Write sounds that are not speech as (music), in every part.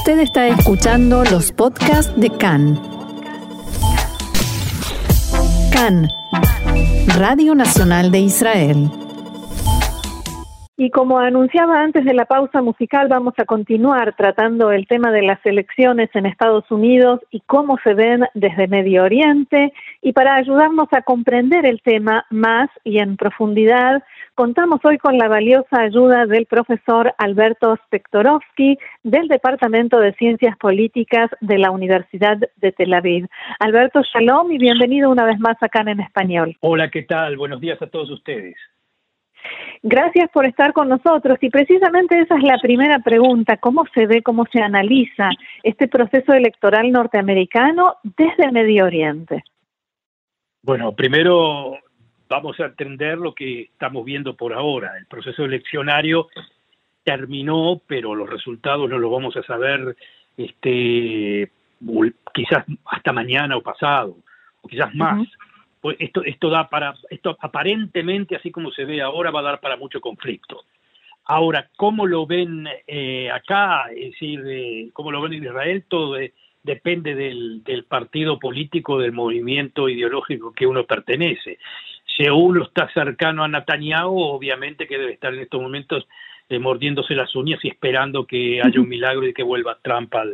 Usted está escuchando los podcasts de CAN. CAN, Radio Nacional de Israel. Y como anunciaba antes de la pausa musical, vamos a continuar tratando el tema de las elecciones en Estados Unidos y cómo se ven desde Medio Oriente. Y para ayudarnos a comprender el tema más y en profundidad, contamos hoy con la valiosa ayuda del profesor Alberto Spektorovsky del Departamento de Ciencias Políticas de la Universidad de Tel Aviv. Alberto, shalom y bienvenido una vez más acá en español. Hola, ¿qué tal? Buenos días a todos ustedes. Gracias por estar con nosotros y precisamente esa es la primera pregunta, ¿cómo se ve, cómo se analiza este proceso electoral norteamericano desde Medio Oriente? Bueno, primero vamos a entender lo que estamos viendo por ahora. El proceso eleccionario terminó, pero los resultados no los vamos a saber este, quizás hasta mañana o pasado, o quizás más pues esto, esto da para, esto aparentemente, así como se ve ahora, va a dar para mucho conflicto. Ahora, ¿cómo lo ven eh, acá? Es decir, eh, ¿cómo lo ven en Israel? Todo depende del, del, partido político, del movimiento ideológico que uno pertenece. Si uno está cercano a Netanyahu, obviamente que debe estar en estos momentos eh, mordiéndose las uñas y esperando que haya un milagro y que vuelva Trump al,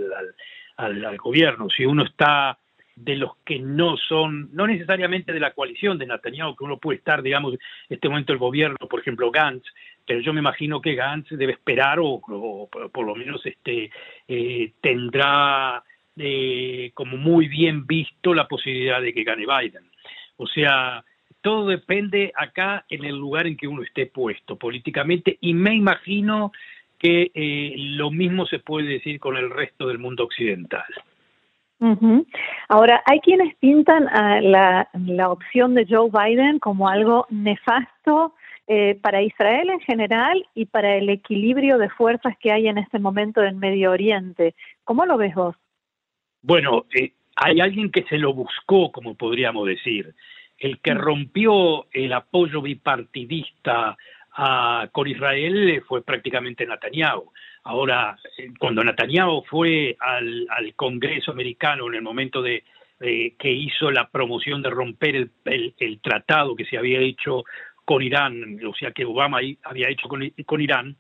al, al gobierno. Si uno está de los que no son, no necesariamente de la coalición de Netanyahu, que uno puede estar, digamos, en este momento el gobierno, por ejemplo, Gantz, pero yo me imagino que Gantz debe esperar o, por lo menos este eh, tendrá eh, como muy bien visto la posibilidad de que gane Biden. O sea, todo depende acá en el lugar en que uno esté puesto políticamente y me imagino que eh, lo mismo se puede decir con el resto del mundo occidental. Ahora, hay quienes pintan a la, la, opción de Joe Biden como algo nefasto eh, para Israel en general y para el equilibrio de fuerzas que hay en este momento en Medio Oriente. ¿Cómo lo ves vos? Bueno, eh, hay alguien que se lo buscó, como podríamos decir. El que mm. rompió el apoyo bipartidista a, con Israel fue prácticamente Netanyahu. Ahora, eh, cuando Netanyahu fue al, Congreso americano en el momento de que hizo la promoción de romper el, tratado que se había hecho con Irán, o sea que Obama había hecho con, con Irán,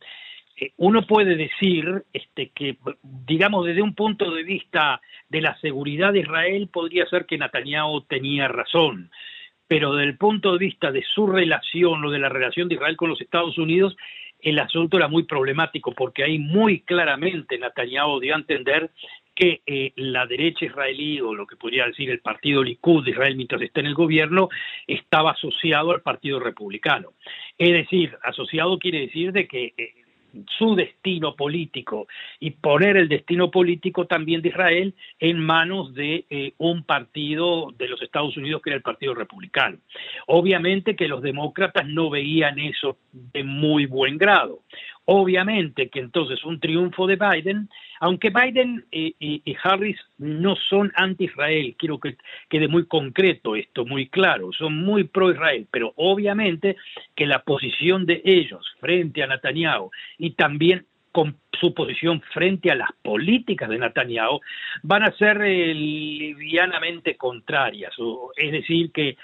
eh, uno puede decir este, que, digamos, desde un punto de vista de la seguridad de Israel, podría ser que Netanyahu tenía razón pero desde el punto de vista de su relación o de la relación de Israel con los Estados Unidos, el asunto era muy problemático porque ahí muy claramente Netanyahu dio a entender que eh, la derecha israelí, o lo que podría decir el partido Likud de Israel mientras está en el gobierno, estaba asociado al partido republicano. Es decir, asociado quiere decir de que eh, su destino político y poner el destino político también de Israel en manos de eh, un partido de los Estados Unidos que era el Partido Republicano. Obviamente que los demócratas no veían eso de muy buen grado. Obviamente que entonces un triunfo de Biden, aunque Biden y, Harris no son anti-Israel, quiero que quede muy concreto esto, muy claro, son muy pro-Israel, pero obviamente que la posición de ellos frente a Netanyahu y también con su posición frente a las políticas de Netanyahu van a ser eh, livianamente contrarias. es decir, que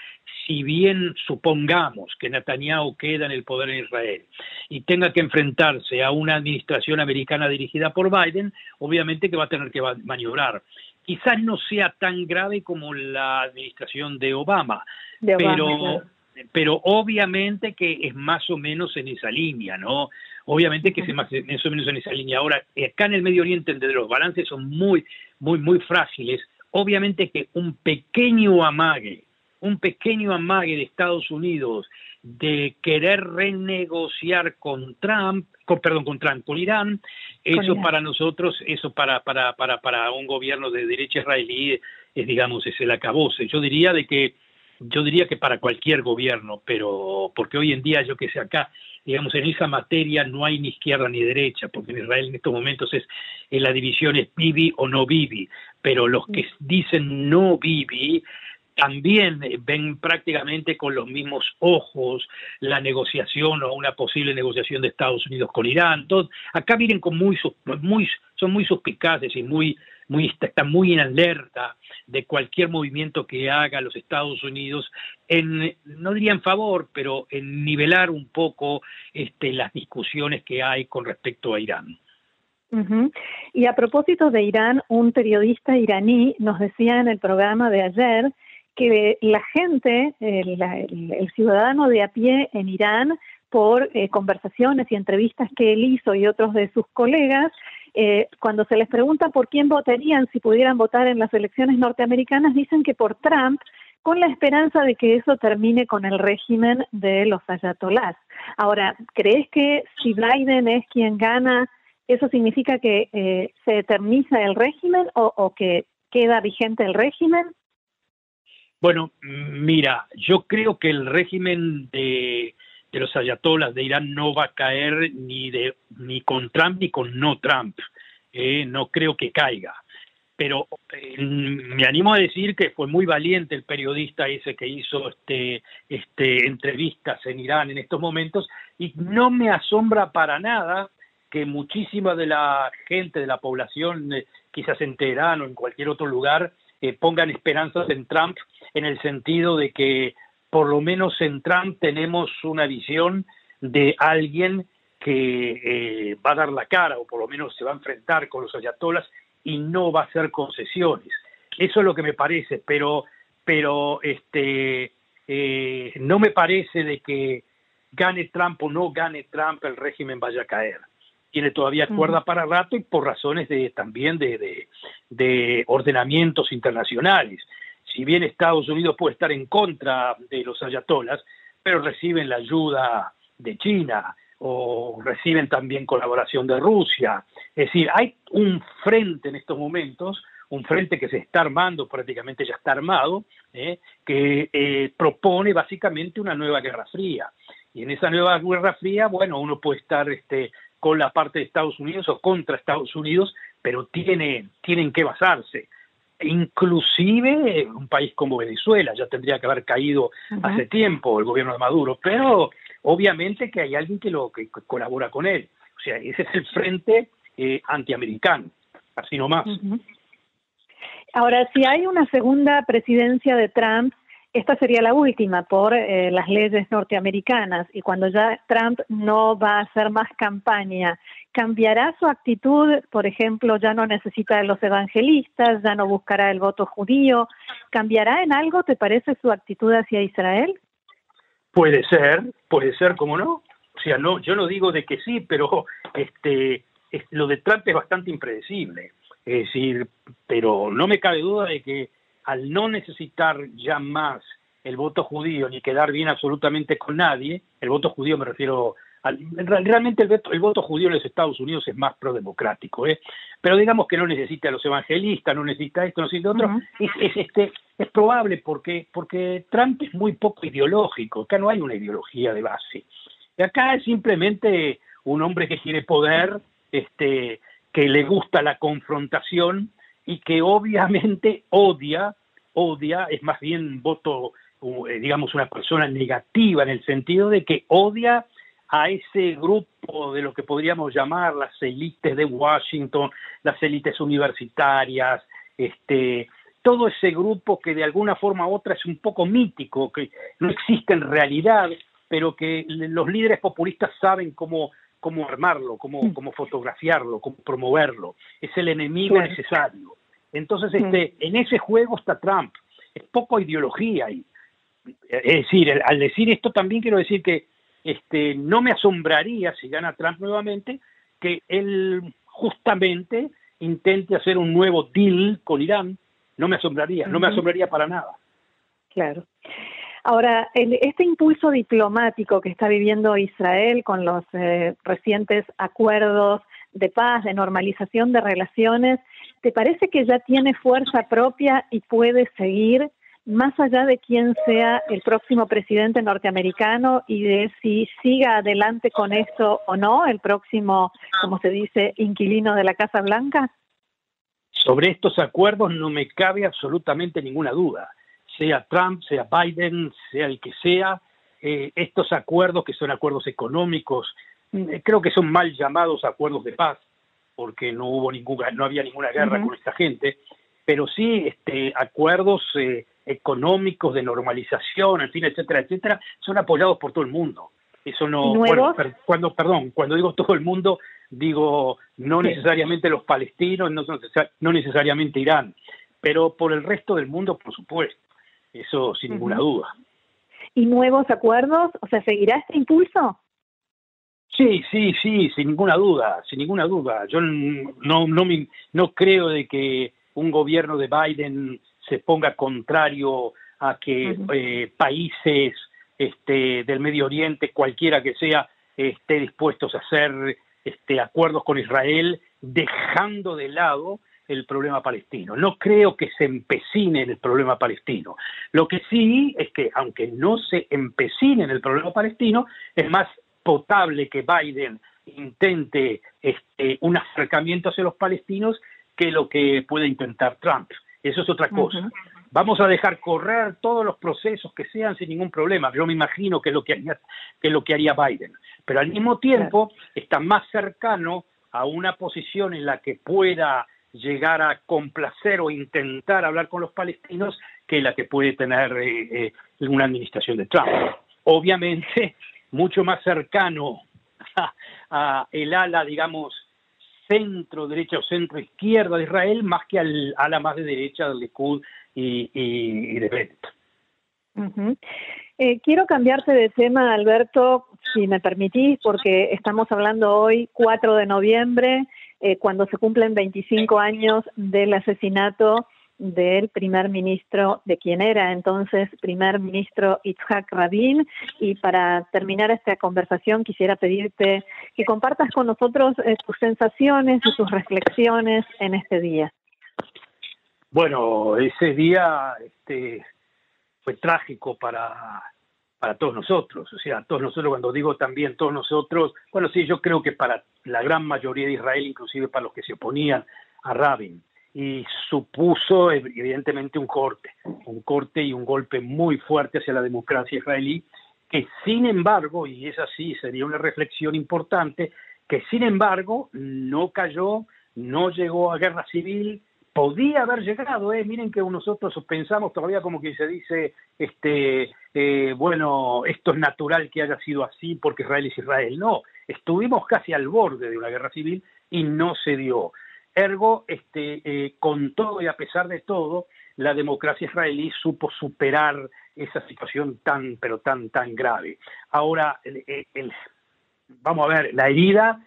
si bien supongamos que Netanyahu queda en el poder en Israel y tenga que enfrentarse a una administración americana dirigida por Biden, obviamente que va a tener que maniobrar. Quizás no sea tan grave como la administración de Obama, pero, pero obviamente que es más o menos en esa línea, ¿no? Obviamente que es más, o menos en esa línea. Ahora, acá en el Medio Oriente, donde los balances son muy, muy, muy frágiles, obviamente que un pequeño amague un pequeño amague de Estados Unidos de querer renegociar con Trump, con, perdón, con Trump, con Irán, eso para nosotros, eso para, para, para, para un gobierno de derecha israelí es, digamos, es el acabose. Yo diría de que, yo diría que para cualquier gobierno, pero porque hoy en día, yo que sé, acá, digamos, en esa materia no hay ni izquierda ni derecha, porque en Israel en estos momentos es, la división es Bibi o no Bibi, pero los que dicen no Bibi también ven prácticamente con los mismos ojos la negociación o una posible negociación de Estados Unidos con Irán. acá vienen con muy, muy, son muy suspicaces y muy, muy, están muy en alerta de cualquier movimiento que haga los Estados Unidos en, no diría en favor, pero en nivelar un poco este, las discusiones que hay con respecto a Irán. Y a propósito de Irán, un periodista iraní nos decía en el programa de ayer que la gente, el, ciudadano de a pie en Irán, por eh, conversaciones y entrevistas que él hizo y otros de sus colegas, eh, cuando se les pregunta por quién votarían si pudieran votar en las elecciones norteamericanas, dicen que por Trump, con la esperanza de que eso termine con el régimen de los ayatolás. Ahora, ¿crees que si Biden es quien gana, eso significa que eh, se eterniza el régimen o que queda vigente el régimen? Bueno, mira, yo creo que el régimen de, los ayatolas de Irán no va a caer ni, de, ni con Trump ni con no Trump. Eh, no creo que caiga. Pero eh, me animo a decir que fue muy valiente el periodista ese que hizo este, este, entrevistas en Irán en estos momentos y no me asombra para nada que muchísima de la gente, de la población, eh, quizás en Teherán o en cualquier otro lugar, pongan esperanzas en Trump en el sentido de que por lo menos en Trump tenemos una visión de alguien que eh, va a dar la cara o por lo menos se va a enfrentar con los ayatolas y no va a hacer concesiones. Eso es lo que me parece, pero, pero este, eh, no me parece de que gane Trump o no gane Trump el régimen vaya a caer. Tiene todavía cuerda para rato y por razones de, también de, de ordenamientos internacionales si bien Estados Unidos puede estar en contra de los ayatolas, pero reciben la ayuda de China o reciben también colaboración de Rusia. Es decir, hay un frente en estos momentos, un frente que se está armando, prácticamente ya está armado, ¿eh? que eh, propone básicamente una nueva guerra fría. Y en esa nueva guerra fría, bueno, uno puede estar este, con la parte de Estados Unidos o contra Estados Unidos, pero tiene, tienen que basarse inclusive un país como Venezuela ya tendría que haber caído hace tiempo el gobierno de Maduro, pero obviamente que hay alguien que lo que colabora con él. O sea, ese es el frente eh, antiamericano, así nomás. Ahora, si hay una segunda presidencia de Trump, esta sería la última por eh, las leyes norteamericanas y cuando ya Trump no va a hacer más campaña, ¿cambiará su actitud? Por ejemplo, ya no necesita de los evangelistas, ya no buscará el voto judío. ¿Cambiará en algo, te parece, su actitud hacia Israel? Puede ser, puede ser, ¿cómo no? O sea, no, yo no digo de que sí, pero este, lo de Trump es bastante impredecible. Es decir, pero no me cabe duda de que al no necesitar ya más el voto judío ni quedar bien absolutamente con nadie, el voto judío me refiero al, realmente el voto, el voto judío en los Estados Unidos es más prodemocrático, ¿eh? pero digamos que no necesita a los evangelistas, no necesita esto, no necesita otro, es, este, es probable porque, porque Trump es muy poco ideológico, acá no hay una ideología de base, acá es simplemente un hombre que quiere poder, este, que le gusta la confrontación y que obviamente odia, odia, es más bien voto, eh, digamos, una persona negativa en el sentido de que odia a ese grupo de lo que podríamos llamar las élites de Washington, las élites universitarias, este, todo ese grupo que de alguna forma u otra es un poco mítico, que no existe en realidad, pero que los líderes populistas saben cómo cómo armarlo, cómo, mm. cómo fotografiarlo, cómo promoverlo. Es el enemigo necesario. Entonces, mm. este, en ese juego está Trump. Es poco ideología ahí. Es decir, al decir esto también quiero decir que este, no me asombraría si gana Trump nuevamente que él justamente intente hacer un nuevo deal con Irán. No me asombraría, no me asombraría para nada. Claro. Ahora, este impulso diplomático que está viviendo Israel con los eh, recientes acuerdos de paz, de normalización de relaciones, ¿te parece que ya tiene fuerza propia y puede seguir más allá de quién sea el próximo presidente norteamericano y de si siga adelante con esto o no, el próximo, como se dice, inquilino de la Casa Blanca? Sobre estos acuerdos no me cabe absolutamente ninguna duda sea Trump, sea Biden, sea el que sea, eh, estos acuerdos que son acuerdos económicos, mm, creo que son mal llamados acuerdos de paz, porque no hubo ninguna, no había ninguna guerra con esta gente, pero sí este, acuerdos eh, económicos de normalización, en fin, etcétera, etcétera, son apoyados por todo el mundo. Eso no, bueno, cuando, perdón, cuando digo todo el mundo, digo no necesariamente los palestinos, no, no necesariamente Irán, pero por el resto del mundo, por supuesto, eso sin ninguna duda. ¿Y nuevos acuerdos? O sea, ¿seguirá este impulso? Sí, sí, sí, sin ninguna duda, sin ninguna duda. Yo no, no, no creo de que un gobierno de Biden se ponga contrario a que eh, países este, del Medio Oriente, cualquiera que sea, esté dispuestos a hacer este, acuerdos con Israel, dejando de lado el problema palestino. No creo que se empecine en el problema palestino. Lo que sí es que, aunque no se empecine en el problema palestino, es más potable que Biden intente este, un acercamiento hacia los palestinos que lo que puede intentar Trump. Eso es otra cosa. Vamos a dejar correr todos los procesos que sean sin ningún problema. Yo me imagino que es lo que haría, que es lo que haría Biden. Pero al mismo tiempo está más cercano a una posición en la que pueda llegar a complacer o intentar hablar con los palestinos que la que puede tener eh, eh, una administración de Trump. Obviamente, (laughs) mucho más cercano a, el ala, digamos, centro derecha o centro izquierda de Israel, más que al ala más de derecha del Likud y, de Bennett. Eh, quiero cambiarte de tema, Alberto, si me permitís, porque estamos hablando hoy, 4 de noviembre, eh, cuando se cumplen 25 años del asesinato del primer ministro, de quien era entonces primer ministro Itzhak Rabin. Y para terminar esta conversación quisiera pedirte que compartas con nosotros eh, tus sensaciones y tus reflexiones en este día. Bueno, ese día este, fue trágico para, para todos nosotros, o sea, todos nosotros, cuando digo también todos nosotros, bueno, sí, yo creo que para la gran mayoría de Israel, inclusive para los que se oponían a Rabin, y supuso evidentemente un corte, un corte y un golpe muy fuerte hacia la democracia israelí, que sin embargo, y es así, sería una reflexión importante, que sin embargo no cayó, no llegó a guerra civil, podía haber llegado, ¿eh? miren que nosotros pensamos todavía como que se dice, este, eh, bueno, esto es natural que haya sido así porque Israel es Israel. No, estuvimos casi al borde de una guerra civil y no se dio. Ergo, este, eh, con todo y a pesar de todo, la democracia israelí supo superar esa situación tan, pero tan, tan grave. Ahora, vamos a ver, la herida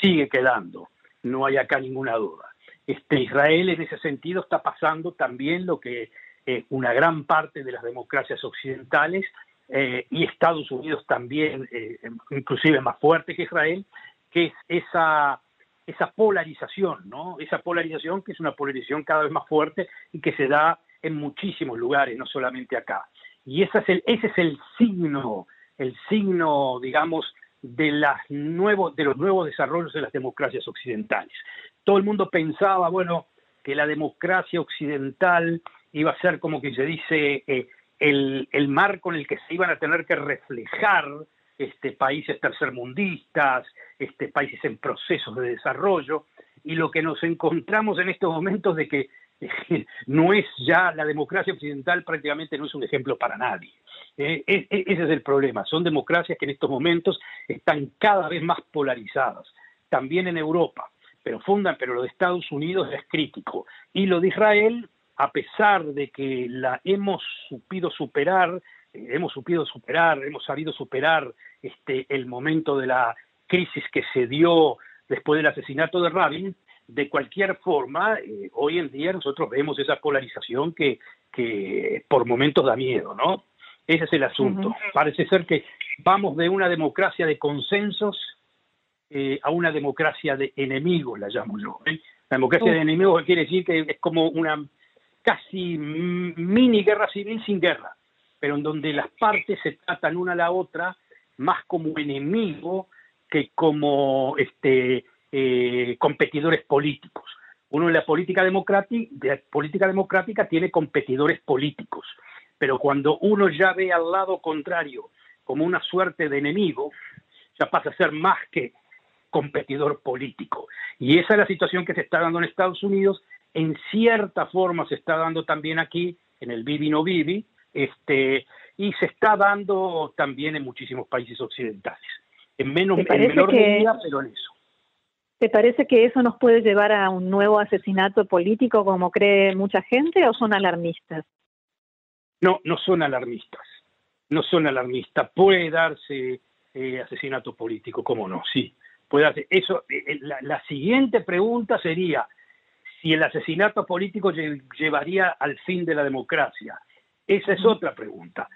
sigue quedando, no hay acá ninguna duda. Este, Israel en ese sentido está pasando también lo que eh, una gran parte de las democracias occidentales eh, y Estados Unidos también, inclusive más fuerte que Israel, que es esa esa polarización, ¿no? Esa polarización que es una polarización cada vez más fuerte y que se da en muchísimos lugares, no solamente acá. Y ese es el, ese es el signo, el signo, digamos, de los nuevos desarrollos de las democracias occidentales. Todo el mundo pensaba, bueno, que la democracia occidental iba a ser como que se dice eh, el, el marco en el que se iban a tener que reflejar este, países tercermundistas, este, países en procesos de desarrollo, y lo que nos encontramos en estos momentos de que no es ya la democracia occidental prácticamente no es un ejemplo para nadie. Eh, e, e, ese es el problema. Son democracias que en estos momentos están cada vez más polarizadas, también en Europa, pero fundan, pero lo de Estados Unidos es crítico. Y lo de Israel, a pesar de que la hemos supido superar, hemos supido superar, hemos sabido superar este, el momento de la crisis que se dio después del asesinato de Rabin, de cualquier forma, eh, hoy en día nosotros vemos esa polarización que, que por momentos da miedo, ¿no? Ese es el asunto. Parece ser que vamos de una democracia de consensos eh, a una democracia de enemigos, la llamo yo. ¿eh? La democracia de enemigos quiere decir que es como una casi mini guerra civil sin guerra pero en donde las partes se tratan una a la otra más como enemigo que como este, eh, competidores políticos. Uno en la política democrática, política democrática tiene competidores políticos. pero cuando uno ya ve al lado contrario como una suerte de enemigo, ya pasa a ser más que competidor político. Y esa es la situación que se está dando en Estados Unidos, en cierta forma se está dando también aquí, en el Bibi no Bibi, este, y se está dando también en muchísimos países occidentales. En, menos, en menor medida, pero en eso. ¿Te parece que eso nos puede llevar a un nuevo asesinato político como cree mucha gente o son alarmistas? No, no son alarmistas. No son alarmistas. Puede darse eh, asesinato político, ¿cómo no? Sí, puede darse. Eso, eh, eh, la, siguiente pregunta sería si el asesinato político llevaría al fin de la democracia. Esa es otra pregunta.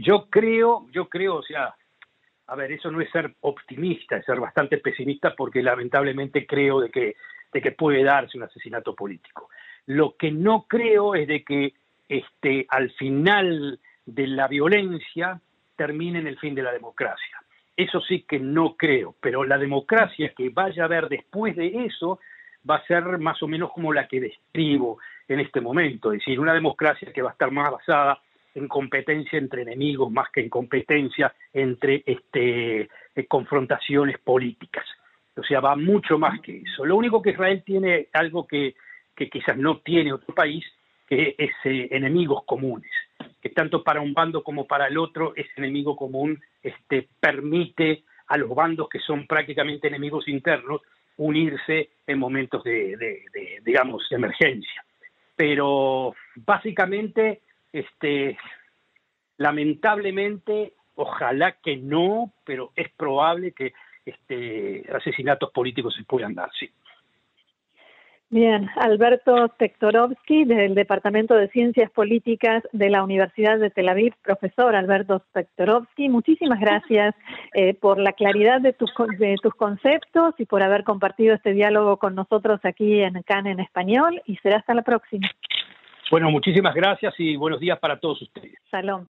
yo creo, yo creo, o sea, a ver, eso no es ser optimista, es ser bastante pesimista porque lamentablemente creo de que, de que puede darse un asesinato político. Lo que no creo es de que este, al final de la violencia termine en el fin de la democracia. Eso sí que no creo, pero la democracia que vaya a haber después de eso va a ser más o menos como la que describo en este momento, es decir, una democracia que va a estar más basada en competencia entre enemigos más que en competencia entre este, eh, confrontaciones políticas. O sea, va mucho más que eso. Lo único que Israel tiene algo que, quizás no tiene otro país, que es eh, enemigos comunes, tanto para un bando como para el otro ese enemigo común este, permite a los bandos que son prácticamente enemigos internos unirse en momentos de, de digamos, emergencia. Pero básicamente este, lamentablemente, ojalá que no, pero es probable que este, asesinatos políticos se puedan dar, sí. Bien, Alberto Tektorovsky del Departamento de Ciencias Políticas de la Universidad de Tel Aviv, profesor Alberto Tektorovsky, muchísimas gracias eh, por la claridad de tus, de tus conceptos y por haber compartido este diálogo con nosotros aquí en CAN en español y será hasta la próxima. Bueno, muchísimas gracias y buenos días para todos ustedes. Salón.